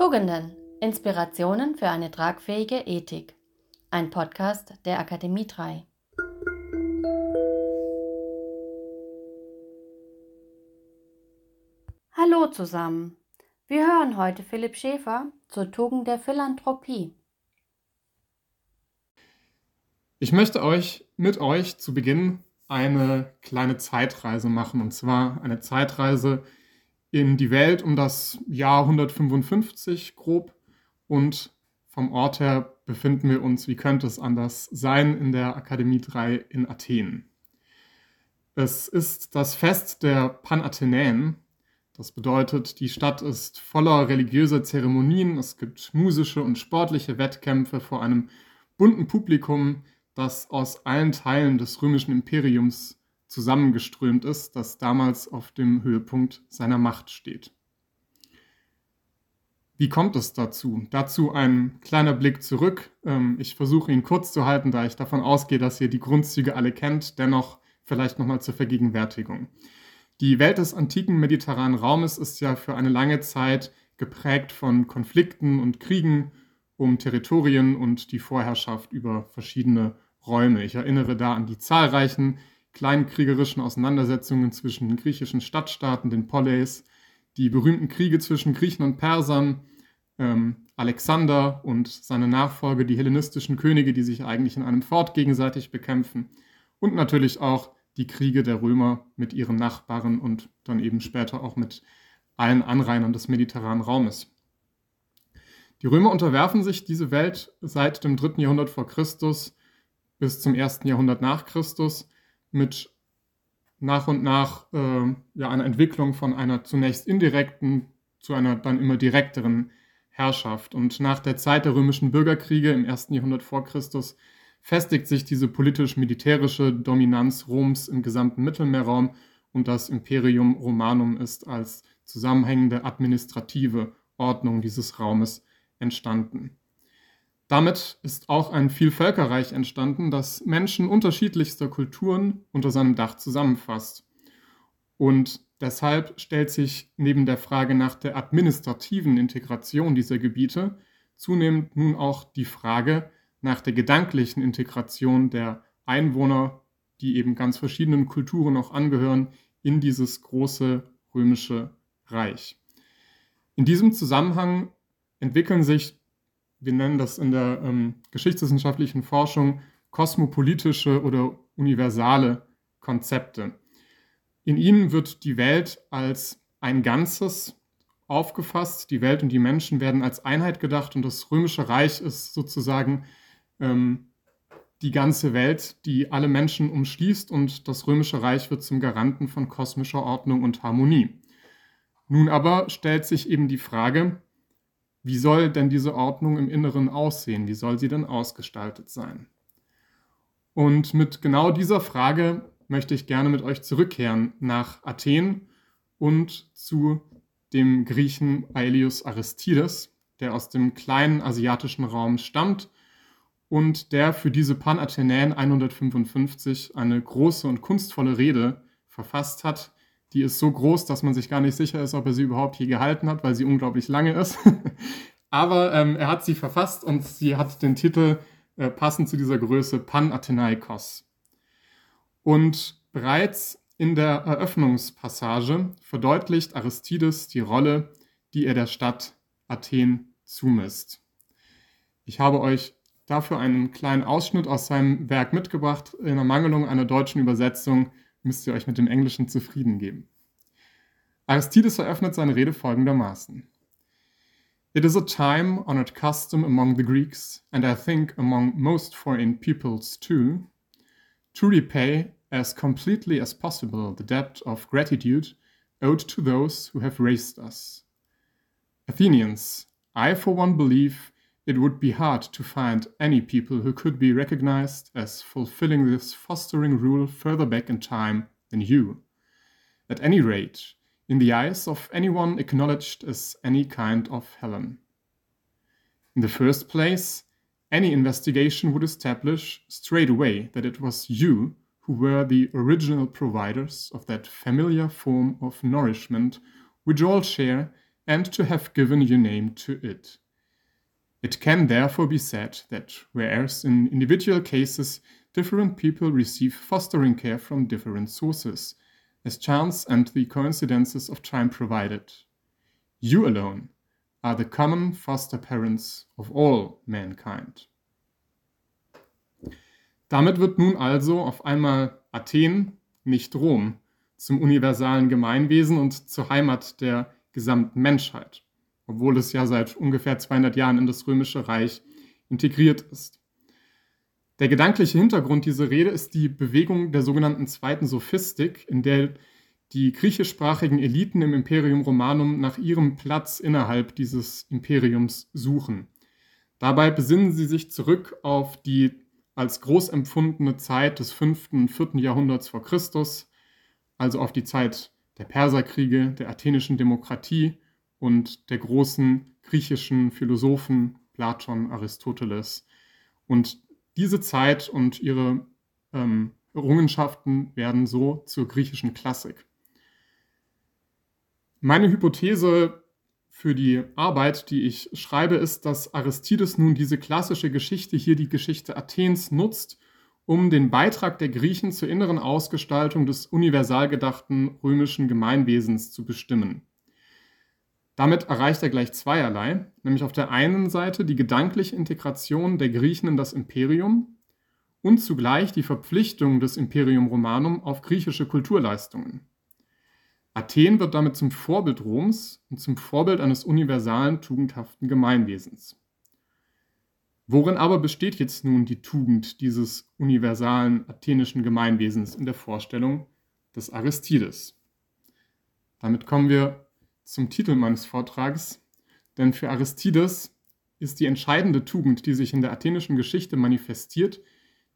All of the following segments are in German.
Tugenden. Inspirationen für eine tragfähige Ethik. Ein Podcast der Akademie 3. Hallo zusammen. Wir hören heute Philipp Schäfer zur Tugend der Philanthropie. Ich möchte euch mit euch zu Beginn eine kleine Zeitreise machen, und zwar eine Zeitreise in die Welt um das Jahr 155 grob und vom Ort her befinden wir uns, wie könnte es anders sein, in der Akademie 3 in Athen. Es ist das Fest der Panathenäen. Das bedeutet, die Stadt ist voller religiöser Zeremonien, es gibt musische und sportliche Wettkämpfe vor einem bunten Publikum, das aus allen Teilen des römischen Imperiums zusammengeströmt ist, das damals auf dem Höhepunkt seiner Macht steht. Wie kommt es dazu? Dazu ein kleiner Blick zurück. Ähm, ich versuche ihn kurz zu halten, da ich davon ausgehe, dass ihr die Grundzüge alle kennt. Dennoch vielleicht nochmal zur Vergegenwärtigung. Die Welt des antiken mediterranen Raumes ist ja für eine lange Zeit geprägt von Konflikten und Kriegen um Territorien und die Vorherrschaft über verschiedene Räume. Ich erinnere da an die zahlreichen kleinkriegerischen Auseinandersetzungen zwischen den griechischen Stadtstaaten, den Poleis, die berühmten Kriege zwischen Griechen und Persern, ähm, Alexander und seine Nachfolge, die hellenistischen Könige, die sich eigentlich in einem Fort gegenseitig bekämpfen und natürlich auch die Kriege der Römer mit ihren Nachbarn und dann eben später auch mit allen Anrainern des mediterranen Raumes. Die Römer unterwerfen sich diese Welt seit dem dritten Jahrhundert vor Christus bis zum ersten Jahrhundert nach Christus mit nach und nach äh, ja, einer Entwicklung von einer zunächst indirekten zu einer dann immer direkteren Herrschaft. Und nach der Zeit der römischen Bürgerkriege im ersten Jahrhundert vor Christus festigt sich diese politisch-militärische Dominanz Roms im gesamten Mittelmeerraum und das Imperium Romanum ist als zusammenhängende administrative Ordnung dieses Raumes entstanden. Damit ist auch ein Vielvölkerreich entstanden, das Menschen unterschiedlichster Kulturen unter seinem Dach zusammenfasst. Und deshalb stellt sich neben der Frage nach der administrativen Integration dieser Gebiete zunehmend nun auch die Frage nach der gedanklichen Integration der Einwohner, die eben ganz verschiedenen Kulturen auch angehören, in dieses große römische Reich. In diesem Zusammenhang entwickeln sich wir nennen das in der ähm, geschichtswissenschaftlichen Forschung kosmopolitische oder universale Konzepte. In ihnen wird die Welt als ein Ganzes aufgefasst, die Welt und die Menschen werden als Einheit gedacht und das römische Reich ist sozusagen ähm, die ganze Welt, die alle Menschen umschließt und das römische Reich wird zum Garanten von kosmischer Ordnung und Harmonie. Nun aber stellt sich eben die Frage, wie soll denn diese Ordnung im Inneren aussehen? Wie soll sie denn ausgestaltet sein? Und mit genau dieser Frage möchte ich gerne mit euch zurückkehren nach Athen und zu dem Griechen Aelius Aristides, der aus dem kleinen asiatischen Raum stammt und der für diese Panathenäen 155 eine große und kunstvolle Rede verfasst hat, die ist so groß, dass man sich gar nicht sicher ist, ob er sie überhaupt je gehalten hat, weil sie unglaublich lange ist. Aber ähm, er hat sie verfasst und sie hat den Titel äh, passend zu dieser Größe Panathenaikos. Und bereits in der Eröffnungspassage verdeutlicht Aristides die Rolle, die er der Stadt Athen zumisst. Ich habe euch dafür einen kleinen Ausschnitt aus seinem Werk mitgebracht. In Ermangelung einer deutschen Übersetzung müsst ihr euch mit dem Englischen zufrieden geben. Aristides eröffnet seine Rede folgendermaßen. It is a time honored custom among the Greeks, and I think among most foreign peoples too, to repay as completely as possible the debt of gratitude owed to those who have raised us. Athenians, I for one believe it would be hard to find any people who could be recognized as fulfilling this fostering rule further back in time than you. At any rate, in the eyes of anyone acknowledged as any kind of Helen. In the first place, any investigation would establish straight away that it was you who were the original providers of that familiar form of nourishment which all share and to have given your name to it. It can therefore be said that whereas in individual cases different people receive fostering care from different sources, as chance and the coincidences of time provided, you alone are the common foster parents of all mankind. Damit wird nun also auf einmal Athen, nicht Rom, zum universalen Gemeinwesen und zur Heimat der gesamten Menschheit, obwohl es ja seit ungefähr 200 Jahren in das römische Reich integriert ist. Der gedankliche Hintergrund dieser Rede ist die Bewegung der sogenannten zweiten Sophistik, in der die griechischsprachigen Eliten im Imperium Romanum nach ihrem Platz innerhalb dieses Imperiums suchen. Dabei besinnen sie sich zurück auf die als groß empfundene Zeit des 5. und 4. Jahrhunderts vor Christus, also auf die Zeit der Perserkriege, der athenischen Demokratie und der großen griechischen Philosophen Platon, Aristoteles. Und diese Zeit und ihre ähm, Errungenschaften werden so zur griechischen Klassik. Meine Hypothese für die Arbeit, die ich schreibe, ist, dass Aristides nun diese klassische Geschichte hier, die Geschichte Athens, nutzt, um den Beitrag der Griechen zur inneren Ausgestaltung des universal gedachten römischen Gemeinwesens zu bestimmen. Damit erreicht er gleich zweierlei, nämlich auf der einen Seite die gedankliche Integration der Griechen in das Imperium und zugleich die Verpflichtung des Imperium Romanum auf griechische Kulturleistungen. Athen wird damit zum Vorbild Roms und zum Vorbild eines universalen, tugendhaften Gemeinwesens. Worin aber besteht jetzt nun die Tugend dieses universalen athenischen Gemeinwesens in der Vorstellung des Aristides? Damit kommen wir zum Titel meines Vortrags, denn für Aristides ist die entscheidende Tugend, die sich in der athenischen Geschichte manifestiert,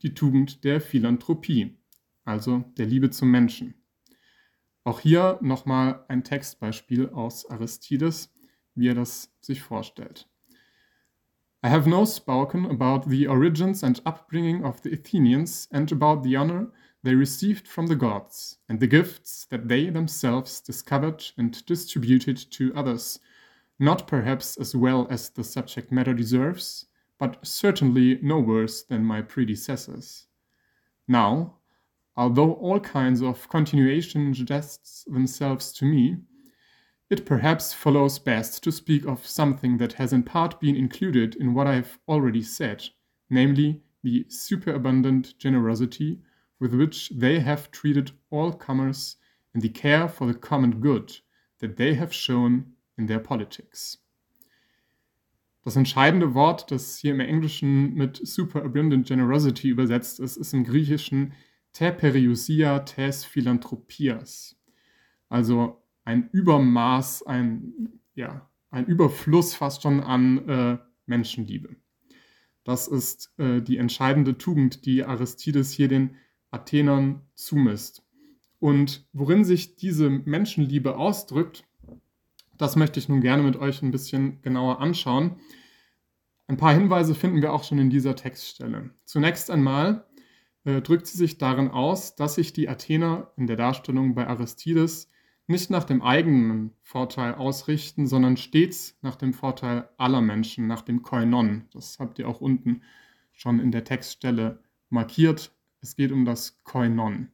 die Tugend der Philanthropie, also der Liebe zum Menschen. Auch hier nochmal ein Textbeispiel aus Aristides, wie er das sich vorstellt. I have now spoken about the origins and upbringing of the Athenians and about the honor they received from the gods and the gifts that they themselves discovered and distributed to others, not perhaps as well as the subject matter deserves, but certainly no worse than my predecessors. Now, although all kinds of continuation suggests themselves to me, it perhaps follows best to speak of something that has in part been included in what I have already said, namely the superabundant generosity with which they have treated all comers and the care for the common good that they have shown in their politics. Das entscheidende Wort, das hier im Englischen mit superabundant generosity übersetzt ist, ist im Griechischen te periousia tes philanthropias. Also ein Übermaß, ein, ja, ein Überfluss fast schon an äh, Menschenliebe. Das ist äh, die entscheidende Tugend, die Aristides hier den Athenern zumisst. Und worin sich diese Menschenliebe ausdrückt, das möchte ich nun gerne mit euch ein bisschen genauer anschauen. Ein paar Hinweise finden wir auch schon in dieser Textstelle. Zunächst einmal äh, drückt sie sich darin aus, dass sich die Athener in der Darstellung bei Aristides nicht nach dem eigenen Vorteil ausrichten, sondern stets nach dem Vorteil aller Menschen, nach dem Koinon. Das habt ihr auch unten schon in der Textstelle markiert. Es geht um das Koinon.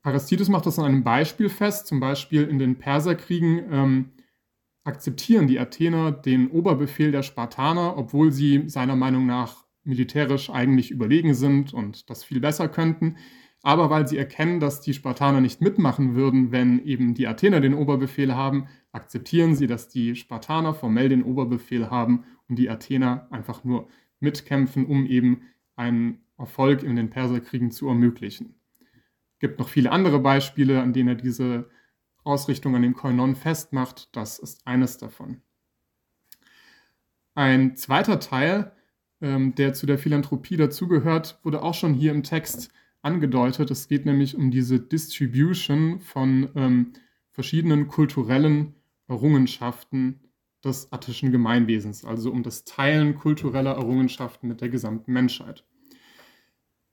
Aristides macht das an einem Beispiel fest, zum Beispiel in den Perserkriegen ähm, akzeptieren die Athener den Oberbefehl der Spartaner, obwohl sie seiner Meinung nach militärisch eigentlich überlegen sind und das viel besser könnten. Aber weil sie erkennen, dass die Spartaner nicht mitmachen würden, wenn eben die Athener den Oberbefehl haben, akzeptieren sie, dass die Spartaner formell den Oberbefehl haben und die Athener einfach nur mitkämpfen, um eben einen Erfolg in den Perserkriegen zu ermöglichen. Es gibt noch viele andere Beispiele, an denen er diese Ausrichtung an dem Koinon festmacht. Das ist eines davon. Ein zweiter Teil, ähm, der zu der Philanthropie dazugehört, wurde auch schon hier im Text angedeutet. Es geht nämlich um diese Distribution von ähm, verschiedenen kulturellen Errungenschaften des attischen Gemeinwesens, also um das Teilen kultureller Errungenschaften mit der gesamten Menschheit.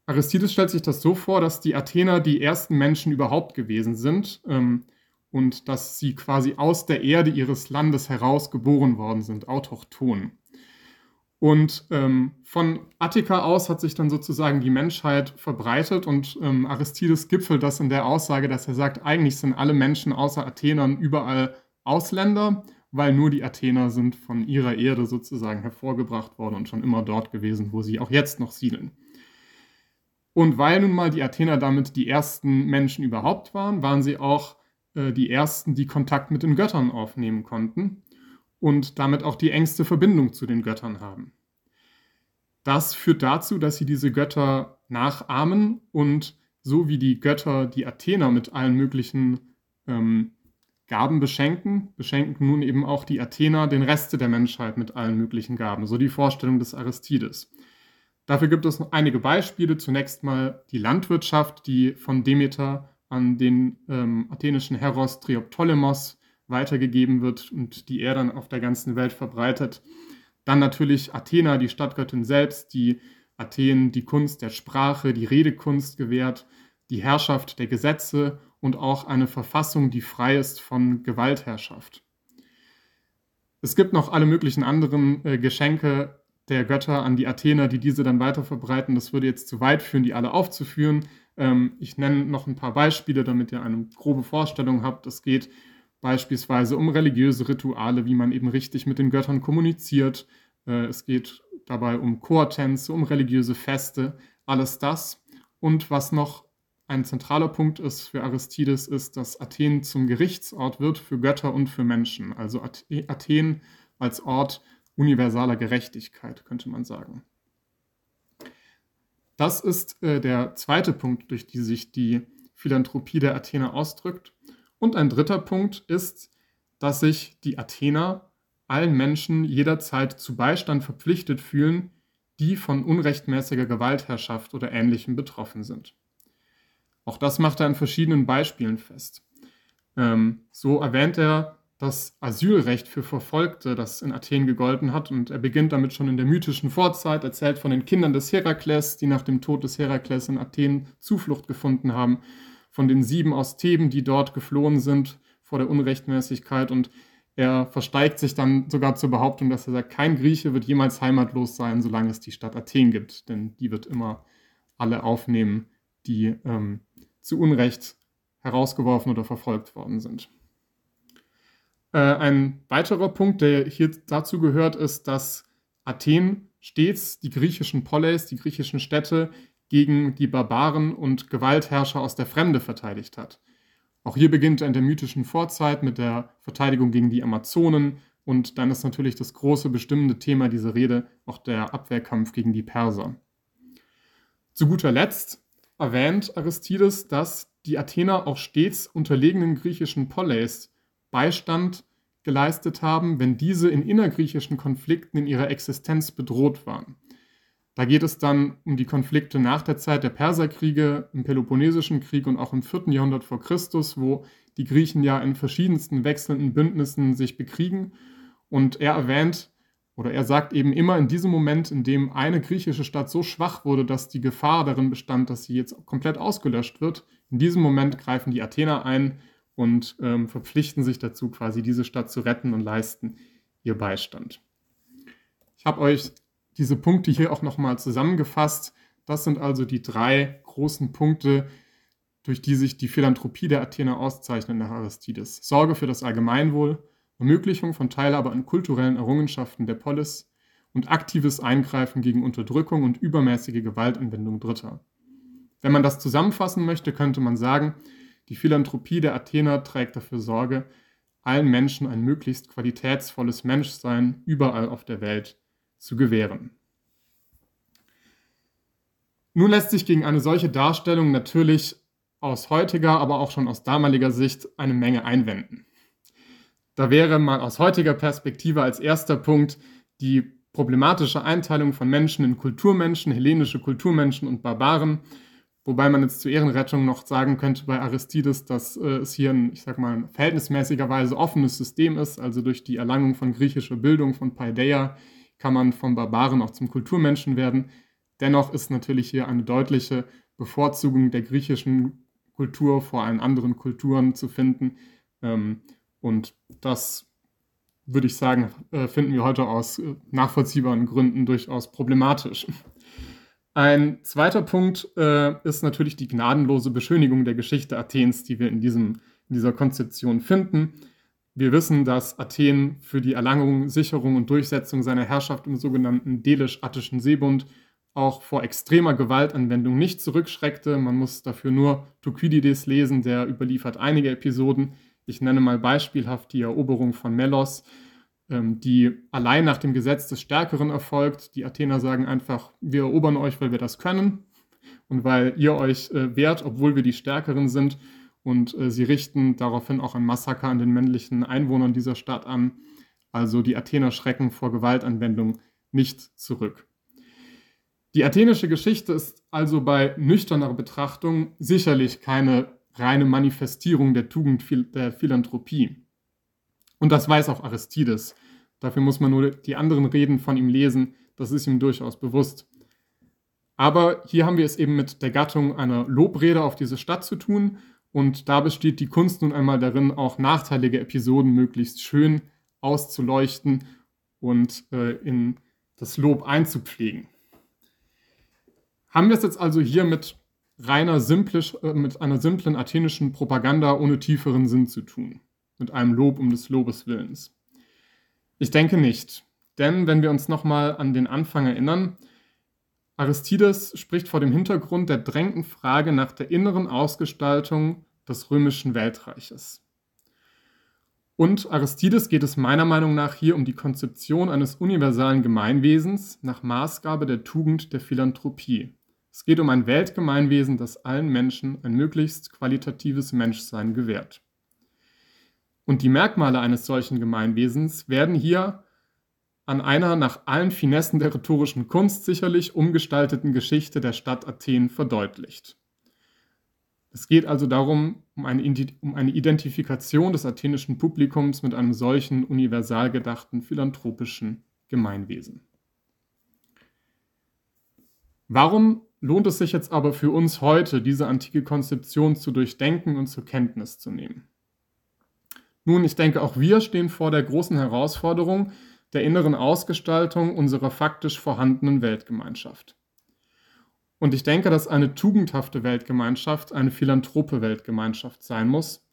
Aristides stellt sich das so vor, dass die Athener die ersten Menschen überhaupt gewesen sind ähm, und dass sie quasi aus der Erde ihres Landes heraus geboren worden sind, autochthon. Und ähm, von Attika aus hat sich dann sozusagen die Menschheit verbreitet und ähm, Aristides gipfelt das in der Aussage, dass er sagt, eigentlich sind alle Menschen außer Athenern überall Ausländer, weil nur die Athener sind von ihrer Erde sozusagen hervorgebracht worden und schon immer dort gewesen, wo sie auch jetzt noch siedeln. Und weil nun mal die Athener damit die ersten Menschen überhaupt waren, waren sie auch äh, die ersten, die Kontakt mit den Göttern aufnehmen konnten und damit auch die engste Verbindung zu den Göttern haben. Das führt dazu, dass sie diese Götter nachahmen und so wie die Götter die Athener mit allen möglichen ähm, Gaben beschenken, beschenken nun eben auch die Athener den Rest der Menschheit mit allen möglichen Gaben, so die Vorstellung des Aristides. Dafür gibt es einige Beispiele. Zunächst mal die Landwirtschaft, die von Demeter an den ähm, athenischen Heros Trioptolemos weitergegeben wird und die er dann auf der ganzen Welt verbreitet. Dann natürlich Athena, die Stadtgöttin selbst, die Athen die Kunst der Sprache, die Redekunst gewährt, die Herrschaft der Gesetze und auch eine Verfassung, die frei ist von Gewaltherrschaft. Es gibt noch alle möglichen anderen äh, Geschenke der Götter an die Athener, die diese dann weiter verbreiten. Das würde jetzt zu weit führen, die alle aufzuführen. Ähm, ich nenne noch ein paar Beispiele, damit ihr eine grobe Vorstellung habt. Es geht beispielsweise um religiöse Rituale, wie man eben richtig mit den Göttern kommuniziert. Äh, es geht dabei um Chortänze, um religiöse Feste, alles das. Und was noch ein zentraler Punkt ist für Aristides, ist, dass Athen zum Gerichtsort wird für Götter und für Menschen. Also Athen als Ort universaler Gerechtigkeit, könnte man sagen. Das ist äh, der zweite Punkt, durch die sich die Philanthropie der Athener ausdrückt. Und ein dritter Punkt ist, dass sich die Athener allen Menschen jederzeit zu Beistand verpflichtet fühlen, die von unrechtmäßiger Gewaltherrschaft oder Ähnlichem betroffen sind. Auch das macht er an verschiedenen Beispielen fest. Ähm, so erwähnt er das Asylrecht für Verfolgte, das in Athen gegolten hat, und er beginnt damit schon in der mythischen Vorzeit, erzählt von den Kindern des Herakles, die nach dem Tod des Herakles in Athen Zuflucht gefunden haben von den sieben aus Theben, die dort geflohen sind vor der Unrechtmäßigkeit. Und er versteigt sich dann sogar zur Behauptung, dass er sagt, kein Grieche wird jemals heimatlos sein, solange es die Stadt Athen gibt. Denn die wird immer alle aufnehmen, die ähm, zu Unrecht herausgeworfen oder verfolgt worden sind. Äh, ein weiterer Punkt, der hier dazu gehört, ist, dass Athen stets die griechischen Poleis, die griechischen Städte, gegen die Barbaren und Gewaltherrscher aus der Fremde verteidigt hat. Auch hier beginnt in der mythischen Vorzeit mit der Verteidigung gegen die Amazonen und dann ist natürlich das große bestimmende Thema dieser Rede auch der Abwehrkampf gegen die Perser. Zu guter Letzt erwähnt Aristides, dass die Athener auch stets unterlegenen griechischen Poleis Beistand geleistet haben, wenn diese in innergriechischen Konflikten in ihrer Existenz bedroht waren. Da geht es dann um die Konflikte nach der Zeit der Perserkriege, im Peloponnesischen Krieg und auch im 4. Jahrhundert vor Christus, wo die Griechen ja in verschiedensten wechselnden Bündnissen sich bekriegen. Und er erwähnt oder er sagt eben immer in diesem Moment, in dem eine griechische Stadt so schwach wurde, dass die Gefahr darin bestand, dass sie jetzt komplett ausgelöscht wird, in diesem Moment greifen die Athener ein und ähm, verpflichten sich dazu, quasi diese Stadt zu retten und leisten ihr Beistand. Ich habe euch diese Punkte hier auch nochmal zusammengefasst. Das sind also die drei großen Punkte, durch die sich die Philanthropie der Athener auszeichnet nach Aristides. Sorge für das Allgemeinwohl, Ermöglichung von Teilhabe an kulturellen Errungenschaften der Polis und aktives Eingreifen gegen Unterdrückung und übermäßige Gewaltanwendung Dritter. Wenn man das zusammenfassen möchte, könnte man sagen, die Philanthropie der Athener trägt dafür Sorge, allen Menschen ein möglichst qualitätsvolles Menschsein überall auf der Welt zu gewähren. Nun lässt sich gegen eine solche Darstellung natürlich aus heutiger, aber auch schon aus damaliger Sicht eine Menge einwenden. Da wäre mal aus heutiger Perspektive als erster Punkt die problematische Einteilung von Menschen in Kulturmenschen, hellenische Kulturmenschen und Barbaren, wobei man jetzt zur Ehrenrettung noch sagen könnte bei Aristides, dass äh, es hier ein, ich sag mal, verhältnismäßigerweise offenes System ist, also durch die Erlangung von griechischer Bildung, von Paideia, kann man vom Barbaren auch zum Kulturmenschen werden. Dennoch ist natürlich hier eine deutliche Bevorzugung der griechischen Kultur vor allen anderen Kulturen zu finden, Ähm, und das würde ich sagen, äh, finden wir heute aus äh, nachvollziehbaren Gründen durchaus problematisch. Ein zweiter Punkt äh, ist natürlich die gnadenlose Beschönigung der Geschichte Athens, die wir in, diesem, in dieser Konzeption finden. Wir wissen, dass Athen für die Erlangung, Sicherung und Durchsetzung seiner Herrschaft im sogenannten Delisch-Attischen Seebund auch vor extremer Gewaltanwendung nicht zurückschreckte. Man muss dafür nur Thukydides lesen, der überliefert einige Episoden. Ich nenne mal beispielhaft die Eroberung von Melos, ähm, die allein nach dem Gesetz des Stärkeren erfolgt. Die Athener sagen einfach, wir erobern euch, weil wir das können und weil ihr euch äh, wehrt, obwohl wir die Stärkeren sind. Und äh, sie richten daraufhin auch ein Massaker an den männlichen Einwohnern dieser Stadt an. Also die Athener schrecken vor Gewaltanwendung nicht zurück. Die athenische Geschichte ist also bei nüchterner Betrachtung sicherlich keine reine Manifestierung der Tugend der Philanthropie. Und das weiß auch Aristides. Dafür muss man nur die anderen Reden von ihm lesen, das ist ihm durchaus bewusst. Aber hier haben wir es eben mit der Gattung einer Lobrede auf diese Stadt zu tun und da besteht die Kunst nun einmal darin, auch nachteilige Episoden möglichst schön auszuleuchten und äh, in das Lob einzupflegen. Haben wir es jetzt also hier mit reiner simplisch, äh, mit einer simplen athenischen Propaganda ohne tieferen Sinn zu tun, mit einem Lob um des Lobes Willens? Ich denke nicht, denn wenn wir uns nochmal an den Anfang erinnern, Aristides spricht vor dem Hintergrund der drängenden Frage nach der inneren Ausgestaltung des römischen Weltreiches. Und Aristides geht es meiner Meinung nach hier um die Konzeption eines universalen Gemeinwesens nach Maßgabe der Tugend der Philanthropie, es geht um ein Weltgemeinwesen, das allen Menschen ein möglichst qualitatives Menschsein gewährt. Und die Merkmale eines solchen Gemeinwesens werden hier an einer nach allen Finessen der rhetorischen Kunst sicherlich umgestalteten Geschichte der Stadt Athen verdeutlicht. Es geht also darum, um eine, Identifikation des athenischen Publikums mit einem solchen universal gedachten philanthropischen Gemeinwesen. Warum lohnt es sich jetzt aber für uns heute, diese antike Konzeption zu durchdenken und zur Kenntnis zu nehmen. Nun, ich denke, auch wir stehen vor der großen Herausforderung der inneren Ausgestaltung unserer faktisch vorhandenen Weltgemeinschaft. Und ich denke, dass eine tugendhafte Weltgemeinschaft eine philanthrope Weltgemeinschaft sein muss,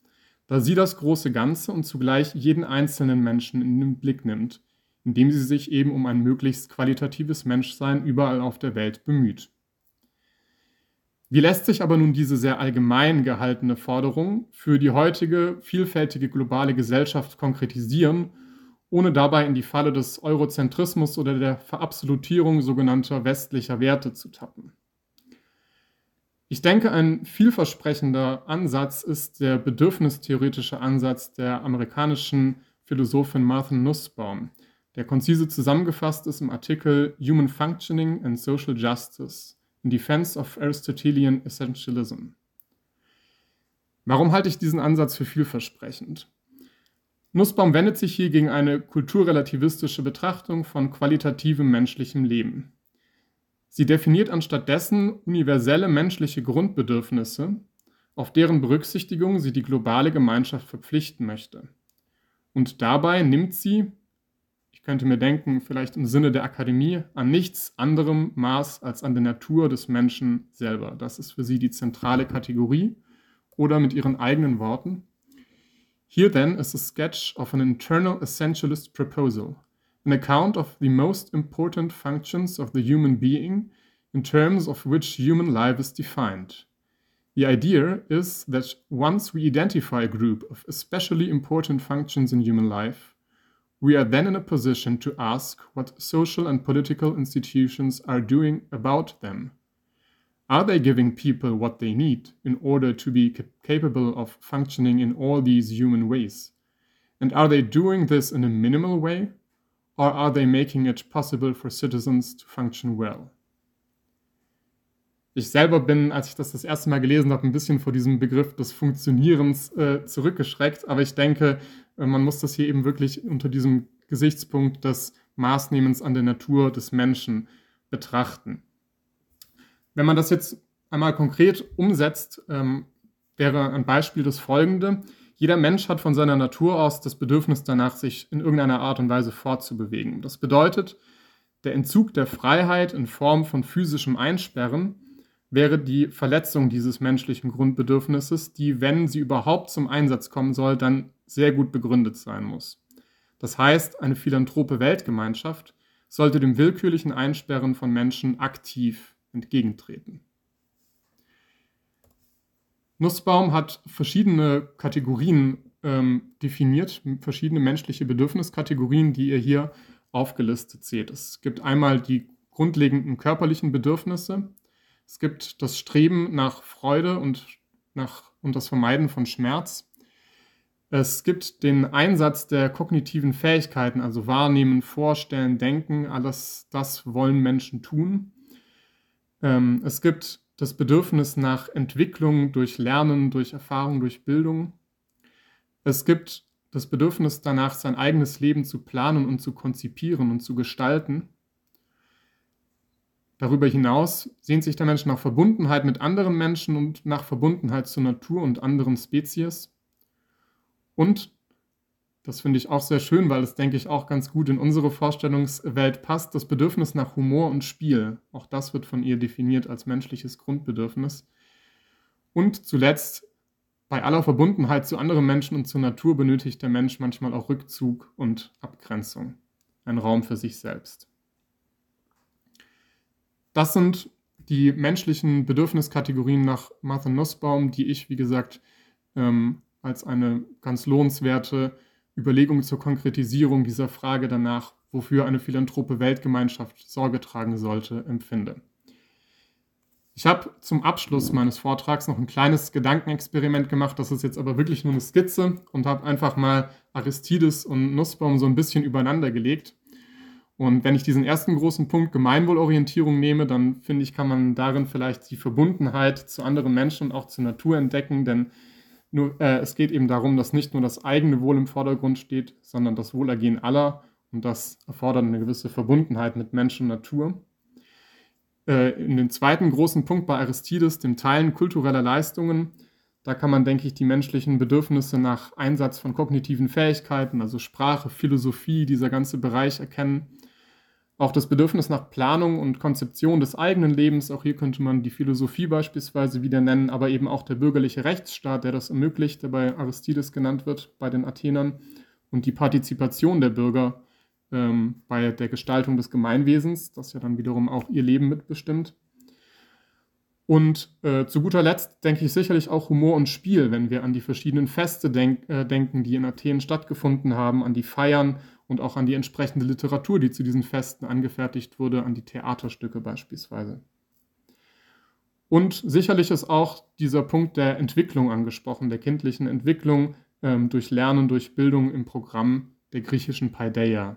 da sie das große Ganze und zugleich jeden einzelnen Menschen in den Blick nimmt, indem sie sich eben um ein möglichst qualitatives Menschsein überall auf der Welt bemüht. Wie lässt sich aber nun diese sehr allgemein gehaltene Forderung für die heutige vielfältige globale Gesellschaft konkretisieren, ohne dabei in die Falle des Eurozentrismus oder der Verabsolutierung sogenannter westlicher Werte zu tappen? Ich denke, ein vielversprechender Ansatz ist der bedürfnistheoretische Ansatz der amerikanischen Philosophin Martha Nussbaum, der konzise zusammengefasst ist im Artikel Human Functioning and Social Justice in Defense of Aristotelian Essentialism. Warum halte ich diesen Ansatz für vielversprechend? Nussbaum wendet sich hier gegen eine kulturrelativistische Betrachtung von qualitativem menschlichem Leben. Sie definiert anstattdessen universelle menschliche Grundbedürfnisse, auf deren Berücksichtigung sie die globale Gemeinschaft verpflichten möchte. Und dabei nimmt sie, könnte mir denken, vielleicht im Sinne der Akademie, an nichts anderem Maß als an der Natur des Menschen selber. Das ist für sie die zentrale Kategorie. Oder mit ihren eigenen Worten. Here then is a sketch of an internal essentialist proposal, an account of the most important functions of the human being in terms of which human life is defined. The idea is that once we identify a group of especially important functions in human life, We are then in a position to ask what social and political institutions are doing about them. Are they giving people what they need in order to be capable of functioning in all these human ways? And are they doing this in a minimal way? Or are they making it possible for citizens to function well? Ich selber bin, als ich das das erste Mal gelesen habe, ein bisschen vor diesem Begriff des Funktionierens äh, zurückgeschreckt. Aber ich denke, man muss das hier eben wirklich unter diesem Gesichtspunkt des Maßnehmens an der Natur des Menschen betrachten. Wenn man das jetzt einmal konkret umsetzt, ähm, wäre ein Beispiel das folgende. Jeder Mensch hat von seiner Natur aus das Bedürfnis danach, sich in irgendeiner Art und Weise fortzubewegen. Das bedeutet, der Entzug der Freiheit in Form von physischem Einsperren wäre die Verletzung dieses menschlichen Grundbedürfnisses, die, wenn sie überhaupt zum Einsatz kommen soll, dann sehr gut begründet sein muss. Das heißt, eine philanthrope Weltgemeinschaft sollte dem willkürlichen Einsperren von Menschen aktiv entgegentreten. Nussbaum hat verschiedene Kategorien ähm, definiert, verschiedene menschliche Bedürfniskategorien, die ihr hier aufgelistet seht. Es gibt einmal die grundlegenden körperlichen Bedürfnisse, es gibt das Streben nach Freude und, nach, und das Vermeiden von Schmerz. Es gibt den Einsatz der kognitiven Fähigkeiten, also wahrnehmen, vorstellen, denken, alles das wollen Menschen tun. Ähm, es gibt das Bedürfnis nach Entwicklung durch Lernen, durch Erfahrung, durch Bildung. Es gibt das Bedürfnis danach, sein eigenes Leben zu planen und zu konzipieren und zu gestalten. Darüber hinaus sehnt sich der Mensch nach Verbundenheit mit anderen Menschen und nach Verbundenheit zur Natur und anderen Spezies. Und das finde ich auch sehr schön, weil es, denke ich, auch ganz gut in unsere Vorstellungswelt passt. Das Bedürfnis nach Humor und Spiel. Auch das wird von ihr definiert als menschliches Grundbedürfnis. Und zuletzt, bei aller Verbundenheit zu anderen Menschen und zur Natur benötigt der Mensch manchmal auch Rückzug und Abgrenzung. Ein Raum für sich selbst. Das sind die menschlichen Bedürfniskategorien nach Martha Nussbaum, die ich, wie gesagt, ähm, als eine ganz lohnenswerte Überlegungen zur Konkretisierung dieser Frage danach, wofür eine philanthrope Weltgemeinschaft Sorge tragen sollte, empfinde. Ich habe zum Abschluss meines Vortrags noch ein kleines Gedankenexperiment gemacht, das ist jetzt aber wirklich nur eine Skizze und habe einfach mal Aristides und Nussbaum so ein bisschen übereinander gelegt. Und wenn ich diesen ersten großen Punkt Gemeinwohlorientierung nehme, dann finde ich, kann man darin vielleicht die Verbundenheit zu anderen Menschen und auch zur Natur entdecken, denn nur, äh, es geht eben darum, dass nicht nur das eigene Wohl im Vordergrund steht, sondern das Wohlergehen aller. Und das erfordert eine gewisse Verbundenheit mit Mensch und Natur. Äh, in den zweiten großen Punkt bei Aristides, dem Teilen kultureller Leistungen, da kann man, denke ich, die menschlichen Bedürfnisse nach Einsatz von kognitiven Fähigkeiten, also Sprache, Philosophie, dieser ganze Bereich erkennen. Auch das Bedürfnis nach Planung und Konzeption des eigenen Lebens, auch hier könnte man die Philosophie beispielsweise wieder nennen, aber eben auch der bürgerliche Rechtsstaat, der das ermöglicht, der bei Aristides genannt wird, bei den Athenern, und die Partizipation der Bürger ähm, bei der Gestaltung des Gemeinwesens, das ja dann wiederum auch ihr Leben mitbestimmt. Und äh, zu guter Letzt denke ich sicherlich auch Humor und Spiel, wenn wir an die verschiedenen Feste denk äh, denken, die in Athen stattgefunden haben, an die Feiern und auch an die entsprechende Literatur, die zu diesen Festen angefertigt wurde, an die Theaterstücke beispielsweise. Und sicherlich ist auch dieser Punkt der Entwicklung angesprochen, der kindlichen Entwicklung ähm, durch Lernen, durch Bildung im Programm der griechischen Paideia.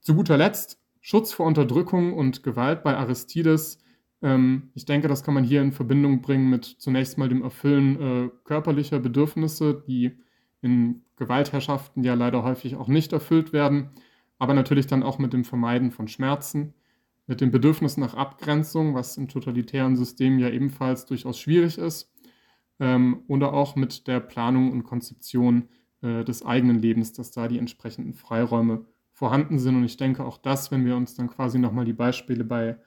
Zu guter Letzt Schutz vor Unterdrückung und Gewalt bei Aristides. Ähm, ich denke, das kann man hier in Verbindung bringen mit zunächst mal dem Erfüllen äh, körperlicher Bedürfnisse, die in Gewaltherrschaften ja leider häufig auch nicht erfüllt werden, aber natürlich dann auch mit dem Vermeiden von Schmerzen, mit dem Bedürfnis nach Abgrenzung, was im totalitären System ja ebenfalls durchaus schwierig ist, ähm, oder auch mit der Planung und Konzeption äh, des eigenen Lebens, dass da die entsprechenden Freiräume vorhanden sind. Und ich denke auch das, wenn wir uns dann quasi nochmal die Beispiele bei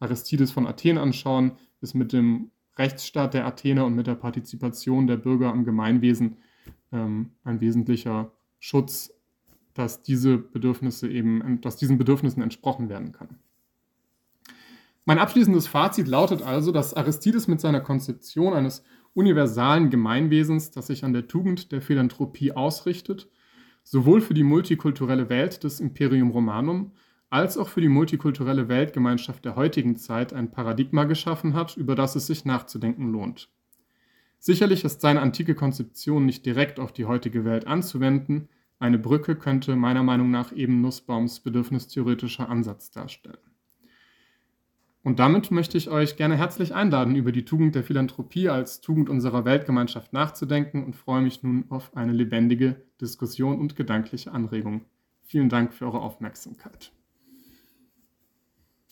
Aristides von Athen anschauen, ist mit dem Rechtsstaat der Athener und mit der Partizipation der Bürger am Gemeinwesen ähm, ein wesentlicher Schutz, dass diese Bedürfnisse eben, dass diesen Bedürfnissen entsprochen werden kann. Mein abschließendes Fazit lautet also, dass Aristides mit seiner Konzeption eines universalen Gemeinwesens, das sich an der Tugend der Philanthropie ausrichtet, sowohl für die multikulturelle Welt des Imperium Romanum als auch für die multikulturelle Weltgemeinschaft der heutigen Zeit ein Paradigma geschaffen hat, über das es sich nachzudenken lohnt. Sicherlich ist seine antike Konzeption nicht direkt auf die heutige Welt anzuwenden, eine Brücke könnte meiner Meinung nach eben Nussbaums bedürfnistheoretischer Ansatz darstellen. Und damit möchte ich euch gerne herzlich einladen, über die Tugend der Philanthropie als Tugend unserer Weltgemeinschaft nachzudenken und freue mich nun auf eine lebendige Diskussion und gedankliche Anregung. Vielen Dank für eure Aufmerksamkeit.